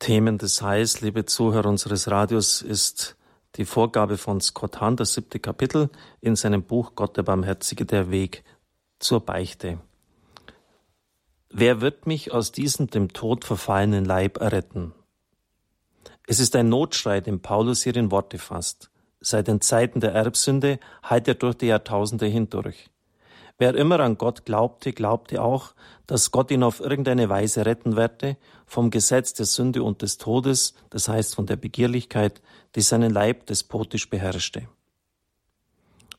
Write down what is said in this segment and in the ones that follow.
Themen des Heils, liebe Zuhörer unseres Radios, ist die Vorgabe von Scott Hahn, das siebte Kapitel in seinem Buch Gott der Barmherzige, der Weg zur Beichte. Wer wird mich aus diesem dem Tod verfallenen Leib erretten? Es ist ein Notschrei, den Paulus hier in Worte fasst. Seit den Zeiten der Erbsünde heilt er durch die Jahrtausende hindurch. Wer immer an Gott glaubte, glaubte auch, dass Gott ihn auf irgendeine Weise retten werde vom Gesetz der Sünde und des Todes, das heißt von der Begierlichkeit, die seinen Leib despotisch beherrschte.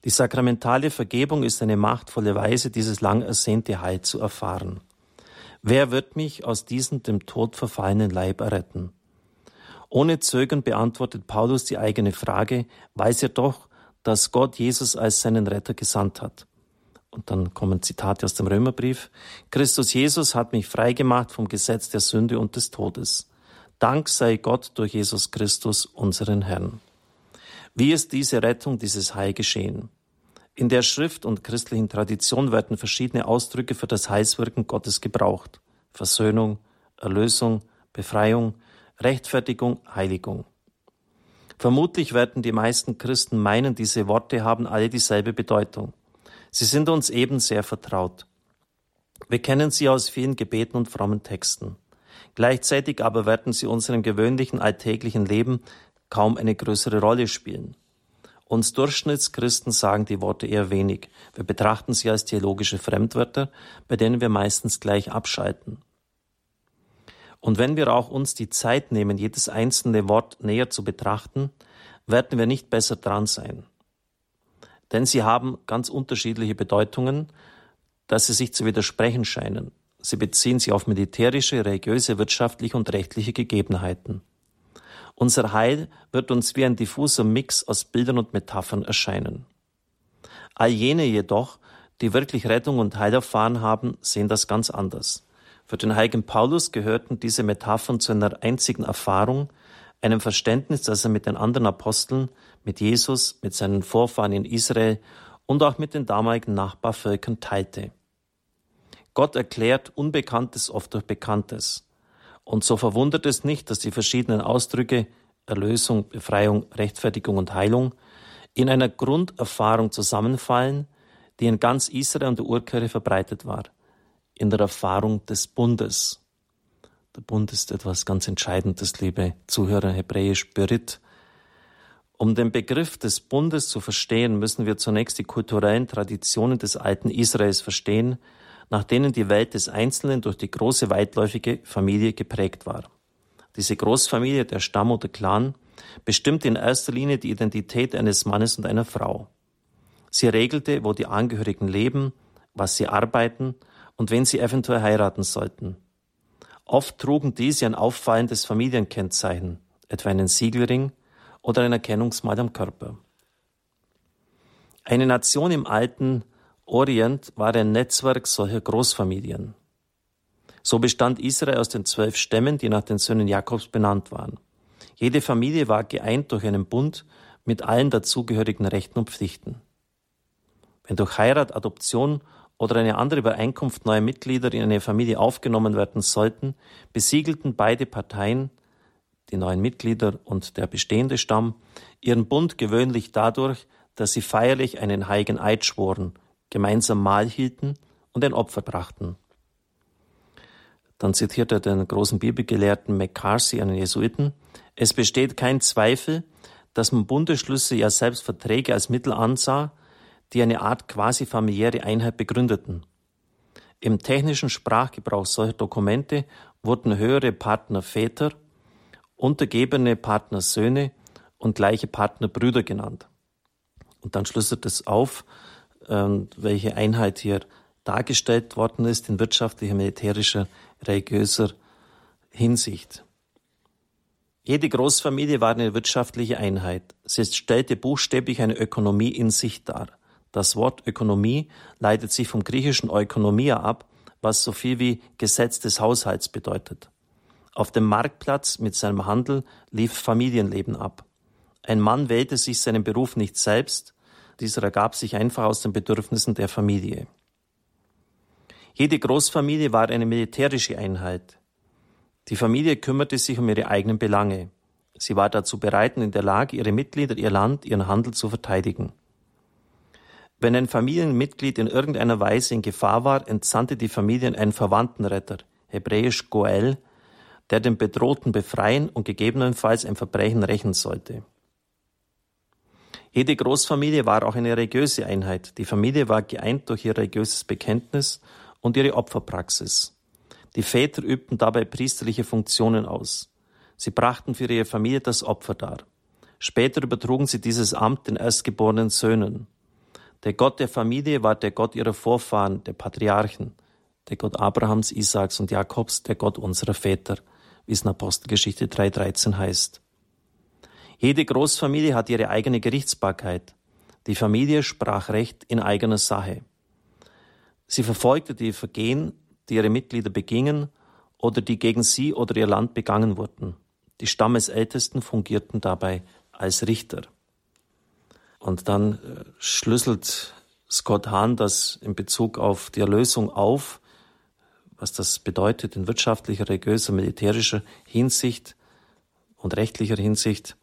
Die sakramentale Vergebung ist eine machtvolle Weise, dieses lang ersehnte Heil zu erfahren. Wer wird mich aus diesem dem Tod verfallenen Leib erretten? Ohne Zögern beantwortet Paulus die eigene Frage, weiß er doch, dass Gott Jesus als seinen Retter gesandt hat. Und dann kommen Zitate aus dem Römerbrief. Christus Jesus hat mich freigemacht vom Gesetz der Sünde und des Todes. Dank sei Gott durch Jesus Christus, unseren Herrn. Wie ist diese Rettung, dieses Heil geschehen? In der Schrift und christlichen Tradition werden verschiedene Ausdrücke für das Heilswirken Gottes gebraucht. Versöhnung, Erlösung, Befreiung, Rechtfertigung, Heiligung. Vermutlich werden die meisten Christen meinen, diese Worte haben alle dieselbe Bedeutung. Sie sind uns eben sehr vertraut. Wir kennen sie aus vielen Gebeten und frommen Texten. Gleichzeitig aber werden sie unserem gewöhnlichen alltäglichen Leben kaum eine größere Rolle spielen. Uns Durchschnittschristen sagen die Worte eher wenig. Wir betrachten sie als theologische Fremdwörter, bei denen wir meistens gleich abschalten. Und wenn wir auch uns die Zeit nehmen, jedes einzelne Wort näher zu betrachten, werden wir nicht besser dran sein denn sie haben ganz unterschiedliche Bedeutungen, dass sie sich zu widersprechen scheinen. Sie beziehen sich auf militärische, religiöse, wirtschaftliche und rechtliche Gegebenheiten. Unser Heil wird uns wie ein diffuser Mix aus Bildern und Metaphern erscheinen. All jene jedoch, die wirklich Rettung und Heil erfahren haben, sehen das ganz anders. Für den heiligen Paulus gehörten diese Metaphern zu einer einzigen Erfahrung, einem Verständnis, das er mit den anderen Aposteln, mit Jesus, mit seinen Vorfahren in Israel und auch mit den damaligen Nachbarvölkern teilte. Gott erklärt Unbekanntes oft durch Bekanntes. Und so verwundert es nicht, dass die verschiedenen Ausdrücke Erlösung, Befreiung, Rechtfertigung und Heilung in einer Grunderfahrung zusammenfallen, die in ganz Israel und der Urkirche verbreitet war, in der Erfahrung des Bundes. Der Bund ist etwas ganz Entscheidendes, liebe Zuhörer, hebräisch Berit. Um den Begriff des Bundes zu verstehen, müssen wir zunächst die kulturellen Traditionen des alten Israels verstehen, nach denen die Welt des Einzelnen durch die große weitläufige Familie geprägt war. Diese Großfamilie, der Stamm oder Clan, bestimmt in erster Linie die Identität eines Mannes und einer Frau. Sie regelte, wo die Angehörigen leben, was sie arbeiten und wen sie eventuell heiraten sollten. Oft trugen diese ein auffallendes Familienkennzeichen, etwa einen Siegelring oder ein Erkennungsmal am Körper. Eine Nation im alten Orient war ein Netzwerk solcher Großfamilien. So bestand Israel aus den zwölf Stämmen, die nach den Söhnen Jakobs benannt waren. Jede Familie war geeint durch einen Bund mit allen dazugehörigen Rechten und Pflichten. Wenn durch Heirat, Adoption oder eine andere Übereinkunft neue Mitglieder in eine Familie aufgenommen werden sollten, besiegelten beide Parteien, die neuen Mitglieder und der bestehende Stamm, ihren Bund gewöhnlich dadurch, dass sie feierlich einen heiligen Eid schworen, gemeinsam Mahl hielten und ein Opfer brachten. Dann zitiert er den großen Bibelgelehrten McCarthy, einen Jesuiten. Es besteht kein Zweifel, dass man Bundesschlüsse ja selbst Verträge als Mittel ansah, die eine Art quasi familiäre Einheit begründeten. Im technischen Sprachgebrauch solcher Dokumente wurden höhere Partner Väter, untergebene Partner Söhne und gleiche Partner Brüder genannt. Und dann schlüsselt es auf, ähm, welche Einheit hier dargestellt worden ist in wirtschaftlicher, militärischer, religiöser Hinsicht. Jede Großfamilie war eine wirtschaftliche Einheit. Sie stellte buchstäblich eine Ökonomie in sich dar. Das Wort Ökonomie leitet sich vom griechischen Ökonomia ab, was so viel wie Gesetz des Haushalts bedeutet. Auf dem Marktplatz mit seinem Handel lief Familienleben ab. Ein Mann wählte sich seinen Beruf nicht selbst, dieser ergab sich einfach aus den Bedürfnissen der Familie. Jede Großfamilie war eine militärische Einheit. Die Familie kümmerte sich um ihre eigenen Belange. Sie war dazu bereit und in der Lage, ihre Mitglieder, ihr Land, ihren Handel zu verteidigen. Wenn ein Familienmitglied in irgendeiner Weise in Gefahr war, entsandte die Familie einen Verwandtenretter, hebräisch Goel, der den Bedrohten befreien und gegebenenfalls ein Verbrechen rächen sollte. Jede Großfamilie war auch eine religiöse Einheit. Die Familie war geeint durch ihr religiöses Bekenntnis und ihre Opferpraxis. Die Väter übten dabei priesterliche Funktionen aus. Sie brachten für ihre Familie das Opfer dar. Später übertrugen sie dieses Amt den erstgeborenen Söhnen. Der Gott der Familie war der Gott ihrer Vorfahren, der Patriarchen, der Gott Abrahams, Isaaks und Jakobs, der Gott unserer Väter, wie es in Apostelgeschichte 3.13 heißt. Jede Großfamilie hat ihre eigene Gerichtsbarkeit. Die Familie sprach Recht in eigener Sache. Sie verfolgte die Vergehen, die ihre Mitglieder begingen oder die gegen sie oder ihr Land begangen wurden. Die Stammesältesten fungierten dabei als Richter. Und dann äh, schlüsselt Scott Hahn das in Bezug auf die Erlösung auf, was das bedeutet in wirtschaftlicher, religiöser, militärischer Hinsicht und rechtlicher Hinsicht.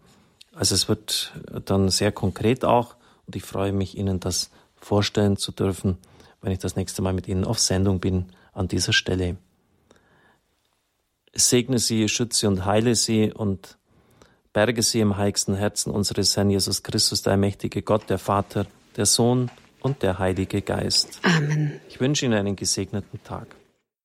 Also es wird dann sehr konkret auch und ich freue mich, Ihnen das vorstellen zu dürfen, wenn ich das nächste Mal mit Ihnen auf Sendung bin an dieser Stelle. Segne Sie, schütze und heile Sie und berge Sie im heiligsten Herzen unseres Herrn Jesus Christus, der mächtige Gott, der Vater, der Sohn und der Heilige Geist. Amen. Ich wünsche Ihnen einen gesegneten Tag.